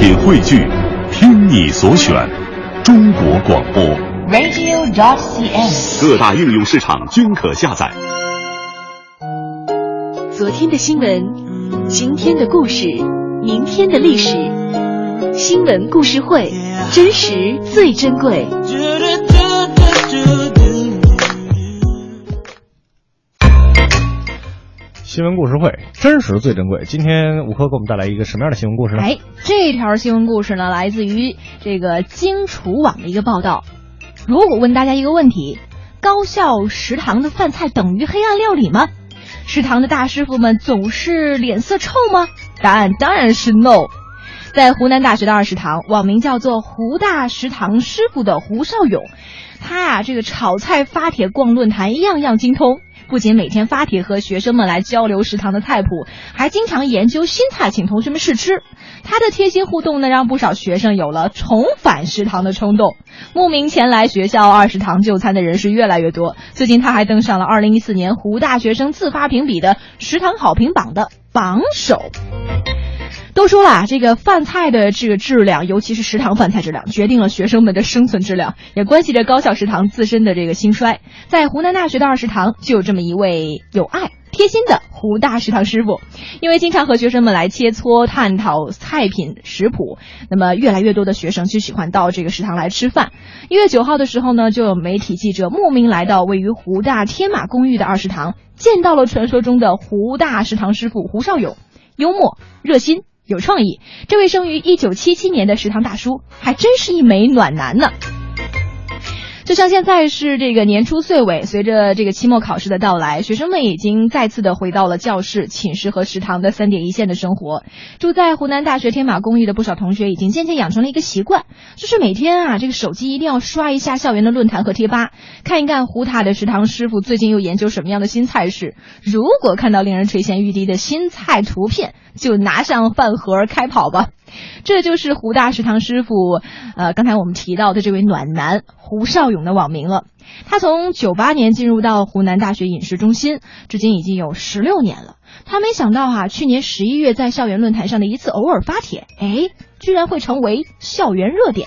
品汇聚，听你所选，中国广播。radio.dot.cn，。各大应用市场均可下载。昨天的新闻，今天的故事，明天的历史，新闻故事会，真实最珍贵。新闻故事会，真实最珍贵。今天吴科给我们带来一个什么样的新闻故事呢？哎，这条新闻故事呢，来自于这个荆楚网的一个报道。如果问大家一个问题：高校食堂的饭菜等于黑暗料理吗？食堂的大师傅们总是脸色臭吗？答案当然是 no。在湖南大学的二食堂，网名叫做“湖大食堂师傅”的胡少勇，他呀、这个炒菜发帖逛论坛，样样精通。不仅每天发帖和学生们来交流食堂的菜谱，还经常研究新菜请同学们试吃。他的贴心互动呢，让不少学生有了重返食堂的冲动。慕名前来学校二食堂就餐的人是越来越多。最近他还登上了2014年湖大学生自发评比的食堂好评榜的榜首。都说了，这个饭菜的这个质量，尤其是食堂饭菜质量，决定了学生们的生存质量，也关系着高校食堂自身的这个兴衰。在湖南大学的二食堂，就有这么一位有爱、贴心的湖大食堂师傅。因为经常和学生们来切磋、探讨菜品食谱，那么越来越多的学生就喜欢到这个食堂来吃饭。一月九号的时候呢，就有媒体记者慕名来到位于湖大天马公寓的二食堂，见到了传说中的湖大食堂师傅胡少勇，幽默、热心。有创意，这位生于一九七七年的食堂大叔，还真是一枚暖男呢。就像现在是这个年初岁尾，随着这个期末考试的到来，学生们已经再次的回到了教室、寝室和食堂的三点一线的生活。住在湖南大学天马公寓的不少同学，已经渐渐养成了一个习惯，就是每天啊，这个手机一定要刷一下校园的论坛和贴吧，看一看湖大的食堂师傅最近又研究什么样的新菜式。如果看到令人垂涎欲滴的新菜图片，就拿上饭盒开跑吧。这就是胡大食堂师傅，呃，刚才我们提到的这位暖男胡少勇的网名了。他从九八年进入到湖南大学饮食中心，至今已经有十六年了。他没想到哈、去年十一月在校园论坛上的一次偶尔发帖，哎，居然会成为校园热点。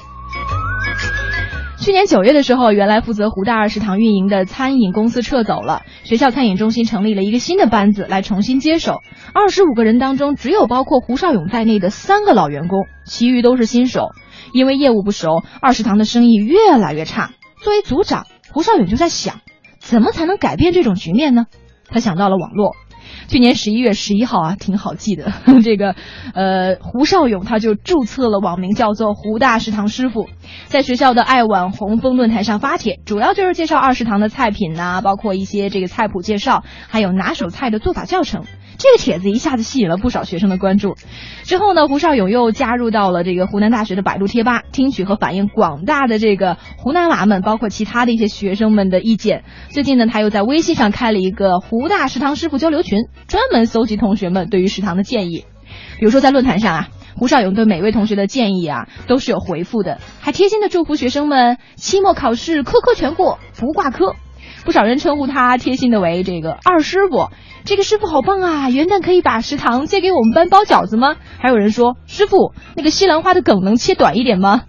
去年九月的时候，原来负责湖大二食堂运营的餐饮公司撤走了，学校餐饮中心成立了一个新的班子来重新接手。二十五个人当中，只有包括胡少勇在内的三个老员工，其余都是新手。因为业务不熟，二食堂的生意越来越差。作为组长，胡少勇就在想，怎么才能改变这种局面呢？他想到了网络。去年十一月十一号啊，挺好记的。这个，呃，胡少勇他就注册了网名叫做“胡大食堂师傅”，在学校的爱网红枫论坛上发帖，主要就是介绍二食堂的菜品呐、包括一些这个菜谱介绍，还有拿手菜的做法教程。这个帖子一下子吸引了不少学生的关注。之后呢，胡少勇又加入到了这个湖南大学的百度贴吧，听取和反映广大的这个湖南娃们，包括其他的一些学生们的意见。最近呢，他又在微信上开了一个湖大食堂师傅交流群，专门搜集同学们对于食堂的建议。比如说在论坛上啊，胡少勇对每位同学的建议啊都是有回复的，还贴心的祝福学生们期末考试科科全过，不挂科。不少人称呼他贴心的为这个二师傅，这个师傅好棒啊！元旦可以把食堂借给我们班包饺子吗？还有人说，师傅那个西兰花的梗能切短一点吗？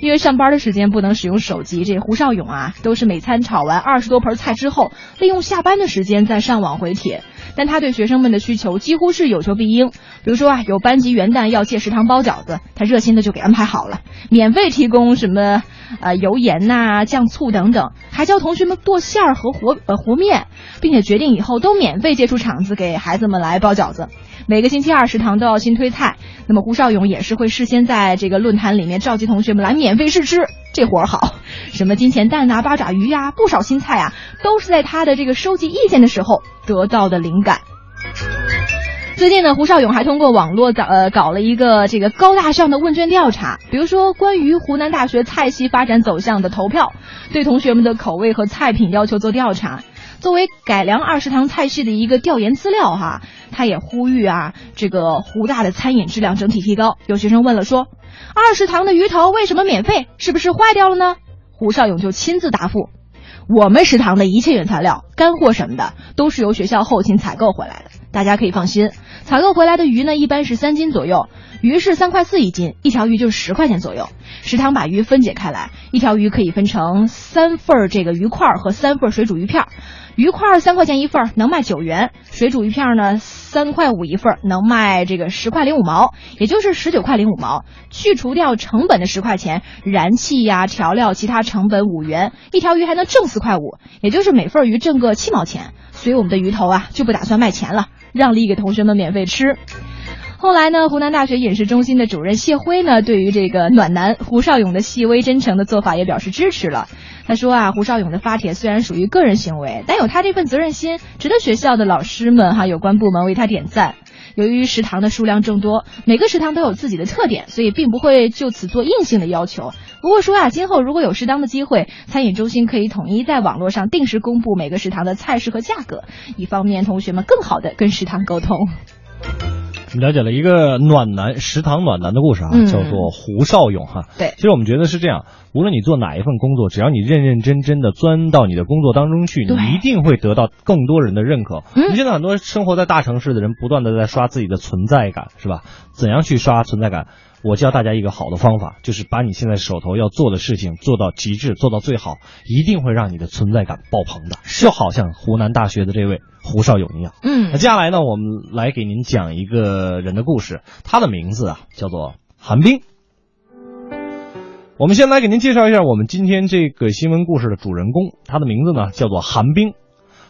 因为上班的时间不能使用手机，这胡少勇啊，都是每餐炒完二十多盆菜之后，利用下班的时间再上网回帖。但他对学生们的需求几乎是有求必应。比如说啊，有班级元旦要借食堂包饺子，他热心的就给安排好了，免费提供什么呃油盐呐、酱醋等等，还教同学们剁馅儿和和呃和面，并且决定以后都免费借出场子给孩子们来包饺子。每个星期二食堂都要新推菜，那么胡少勇也是会事先在这个论坛里面召集同学们来免费试吃，这活儿好。什么金钱蛋呐、八爪鱼呀、不少新菜啊，都是在他的这个收集意见的时候得到的灵感。最近呢，胡少勇还通过网络搞呃搞了一个这个高大上的问卷调查，比如说关于湖南大学菜系发展走向的投票，对同学们的口味和菜品要求做调查。作为改良二食堂菜系的一个调研资料哈，他也呼吁啊，这个湖大的餐饮质量整体提高。有学生问了说，二食堂的鱼头为什么免费？是不是坏掉了呢？胡少勇就亲自答复。我们食堂的一切原材料、干货什么的，都是由学校后勤采购回来的。大家可以放心。采购回来的鱼呢，一般是三斤左右，鱼是三块四一斤，一条鱼就是十块钱左右。食堂把鱼分解开来，一条鱼可以分成三份儿这个鱼块儿和三份儿水煮鱼片儿。鱼块儿三块钱一份儿，能卖九元；水煮鱼片儿呢，三块五一份儿，能卖这个十块零五毛，也就是十九块零五毛。去除掉成本的十块钱，燃气呀、调料、其他成本五元，一条鱼还能挣四块五，也就是每份鱼挣个七毛钱。所以我们的鱼头啊就不打算卖钱了，让利给同学们免费吃。后来呢，湖南大学饮食中心的主任谢辉呢，对于这个暖男胡少勇的细微真诚的做法也表示支持了。他说啊，胡少勇的发帖虽然属于个人行为，但有他这份责任心，值得学校的老师们哈有关部门为他点赞。由于食堂的数量众多，每个食堂都有自己的特点，所以并不会就此做硬性的要求。不过说啊，今后如果有适当的机会，餐饮中心可以统一在网络上定时公布每个食堂的菜式和价格，以方便同学们更好的跟食堂沟通。我们了解了一个暖男食堂暖男的故事啊，嗯叫做胡少勇哈。对其实我们觉得是这样，无论你做哪一份工作，只要你认认真真的钻到你的工作当中去，你一定会得到更多人的认可。嗯你现在很多生活在大城市的人，不断的在刷自己的存在感，是吧？怎样去刷存在感？我教大家一个好的方法，就是把你现在手头要做的事情做到极致，做到最好，一定会让你的存在感爆棚的，就好像湖南大学的这位胡少勇一样。嗯那接下来呢，我们来给您讲一个人的故事，他的名字啊叫做韩冰。我们先来给您介绍一下我们今天这个新闻故事的主人公，他的名字呢叫做韩冰。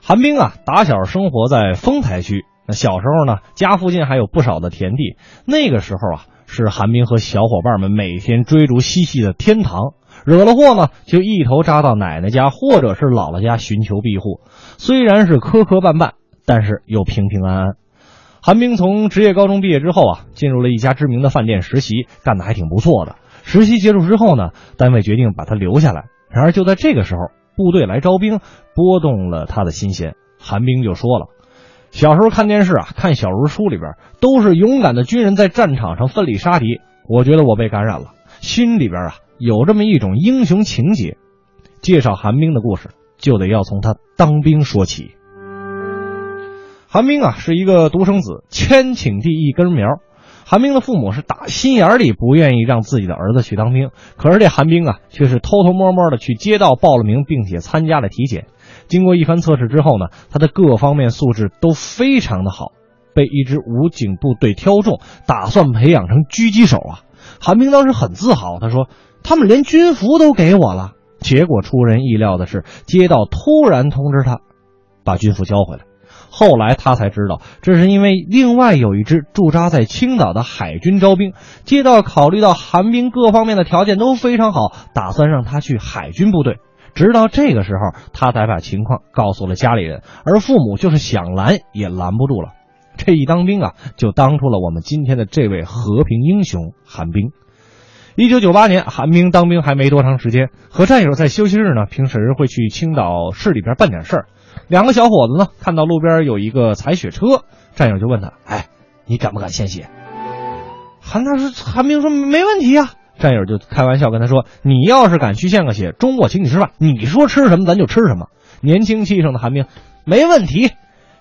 韩冰啊，打小生活在丰台区，那小时候呢，家附近还有不少的田地。那个时候啊，是韩冰和小伙伴们每天追逐嬉戏的天堂。惹了祸呢，就一头扎到奶奶家或者是姥姥家寻求庇护。虽然是磕磕绊绊，但是又平平安安。韩冰从职业高中毕业之后啊，进入了一家知名的饭店实习，干得还挺不错的。实习结束之后呢，单位决定把他留下来。然而就在这个时候，部队来招兵，拨动了他的心弦。韩冰就说了：“小时候看电视啊，看小人书里边都是勇敢的军人在战场上奋力杀敌，我觉得我被感染了，心里边啊有这么一种英雄情节。”介绍韩冰的故事，就得要从他当兵说起。韩冰啊是一个独生子，千顷地一根苗。韩冰的父母是打心眼里不愿意让自己的儿子去当兵，可是这韩冰啊却是偷偷摸摸的去街道报了名，并且参加了体检。经过一番测试之后呢，他的各方面素质都非常的好，被一支武警部队挑中，打算培养成狙击手啊。韩冰当时很自豪，他说：“他们连军服都给我了。”结果出人意料的是，街道突然通知他，把军服交回来。后来他才知道，这是因为另外有一支驻扎在青岛的海军招兵，街道考虑到韩冰各方面的条件都非常好，打算让他去海军部队。直到这个时候，他才把情况告诉了家里人，而父母就是想拦也拦不住了。这一当兵啊，就当出了我们今天的这位和平英雄韩冰。一九九八年，韩冰当兵还没多长时间，和战友在休息日呢，平时会去青岛市里边办点事儿。两个小伙子呢，看到路边有一个采血车，战友就问他：“哎，你敢不敢献血？”韩大说：“韩冰说没问题呀、战友就开玩笑跟他说：“你要是敢去献个血，中午我请你吃饭，你说吃什么咱就吃什么。”年轻气盛的韩冰没问题，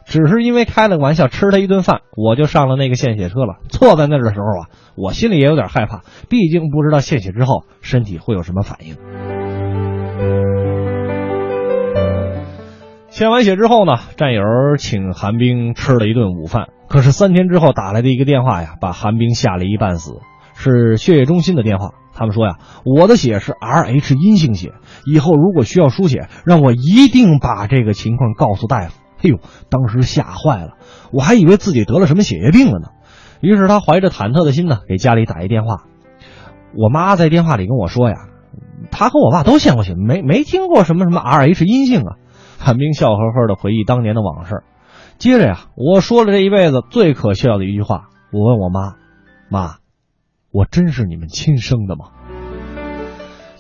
只是因为开了个玩笑，吃他一顿饭，我就上了那个献血车了。坐在那儿的时候啊，我心里也有点害怕，毕竟不知道献血之后身体会有什么反应。献完血之后呢，战友请韩冰吃了一顿午饭。可是三天之后打来的一个电话呀，把韩冰吓了一半死，是血液中心的电话。他们说呀，我的血是 Rh 阴性血，以后如果需要输血，让我一定把这个情况告诉大夫。哎呦，当时吓坏了，我还以为自己得了什么血液病了呢。于是他怀着忐忑的心呢，给家里打一电话。我妈在电话里跟我说呀，她和我爸都献过血，没没听过什么什么 Rh 阴性啊。韩冰笑呵呵的回忆当年的往事。接着呀，我说了这一辈子最可笑的一句话，我问我妈：“妈，我真是你们亲生的吗？”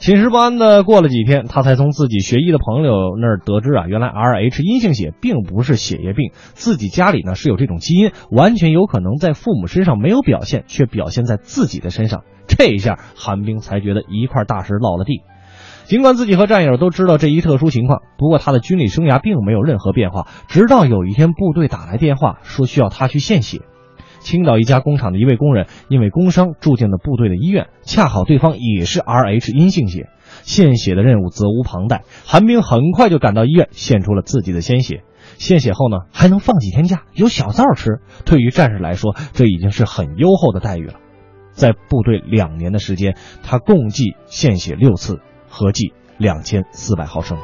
寝食不安的过了几天，他才从自己学医的朋友那儿得知啊，原来 Rh 阴性血并不是血液病，自己家里呢是有这种基因，完全有可能在父母身上没有表现，却表现在自己的身上。这一下，韩冰才觉得一块大石落了地。尽管自己和战友都知道这一特殊情况，不过他的军旅生涯并没有任何变化。直到有一天，部队打来电话说需要他去献血。青岛一家工厂的一位工人因为工伤住进了部队的医院，恰好对方也是 Rh 阴性血，献血的任务责无旁贷。韩冰很快就赶到医院，献出了自己的鲜血。献血后呢，还能放几天假，有小灶吃。对于战士来说，这已经是很优厚的待遇了。在部队两年的时间，他共计献血六次，合计两千四百毫升。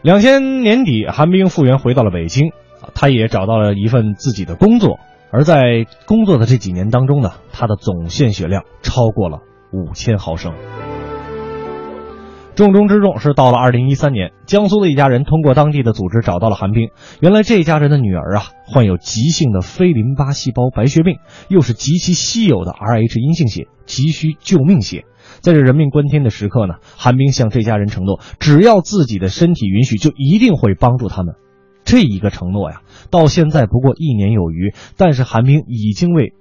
两千年底，韩冰复员回到了北京，他也找到了一份自己的工作。而在工作的这几年当中呢，他的总献血量超过了五千毫升。重中之重是到了二零一三年，江苏的一家人通过当地的组织找到了韩冰。原来这家人的女儿啊，患有急性的非淋巴细胞白血病，又是极其稀有的 Rh 阴性血，急需救命血。在这人命关天的时刻呢，韩冰向这家人承诺，只要自己的身体允许，就一定会帮助他们。这一个承诺呀，到现在不过一年有余，但是韩冰已经为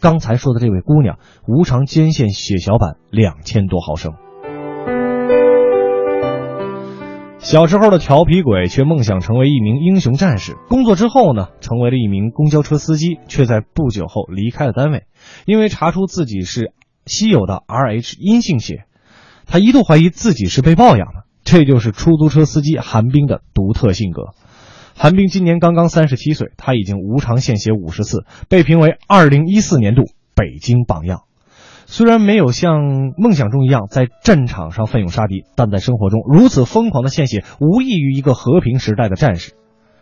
刚才说的这位姑娘无偿捐献血小板两千多毫升。小时候的调皮鬼，却梦想成为一名英雄战士。工作之后呢，成为了一名公交车司机，却在不久后离开了单位，因为查出自己是稀有的 Rh 阴性血，他一度怀疑自己是被抱养的。这就是出租车司机韩冰的独特性格。韩冰今年刚刚三十七岁，他已经无偿献血五十次，被评为二零一四年度北京榜样。虽然没有像梦想中一样在战场上奋勇杀敌，但在生活中如此疯狂的献血，无异于一个和平时代的战士。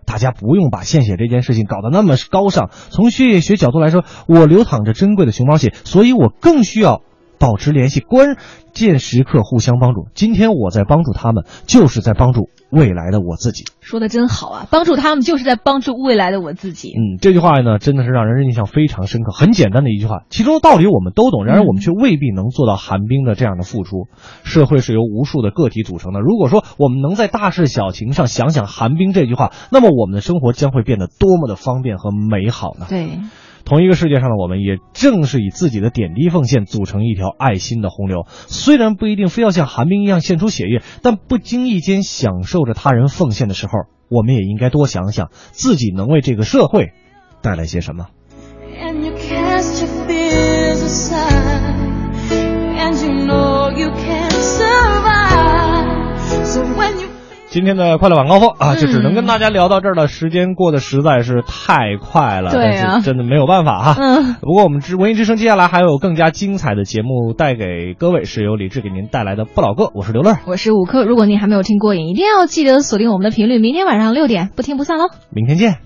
大家不用把献血这件事情搞得那么高尚。从血液学角度来说，我流淌着珍贵的熊猫血，所以我更需要保持联系，关键时刻互相帮助。今天我在帮助他们，就是在帮助。未来的我自己说的真好啊！帮助他们就是在帮助未来的我自己。嗯，这句话呢，真的是让人印象非常深刻。很简单的一句话，其中的道理我们都懂，然而我们却未必能做到寒冰的这样的付出。社会是由无数的个体组成的。如果说我们能在大事小情上想想寒冰这句话，那么我们的生活将会变得多么的方便和美好呢？对。同一个世界上的我们，也正是以自己的点滴奉献组成一条爱心的洪流。虽虽然不一定非要像寒冰一样献出血液，但不经意间享受着他人奉献的时候，我们也应该多想想自己能为这个社会带来些什么。今天的快乐晚高峰啊，就只能跟大家聊到这儿了。时间过得实在是太快了，对啊，真的没有办法哈。嗯。不过我们之文艺之声接下来还有更加精彩的节目带给各位，是由李志给您带来的不老歌。我是刘乐，我是五科。如果您还没有听过瘾，一定要记得锁定我们的频率。明天晚上六点，不听不散喽。明天见。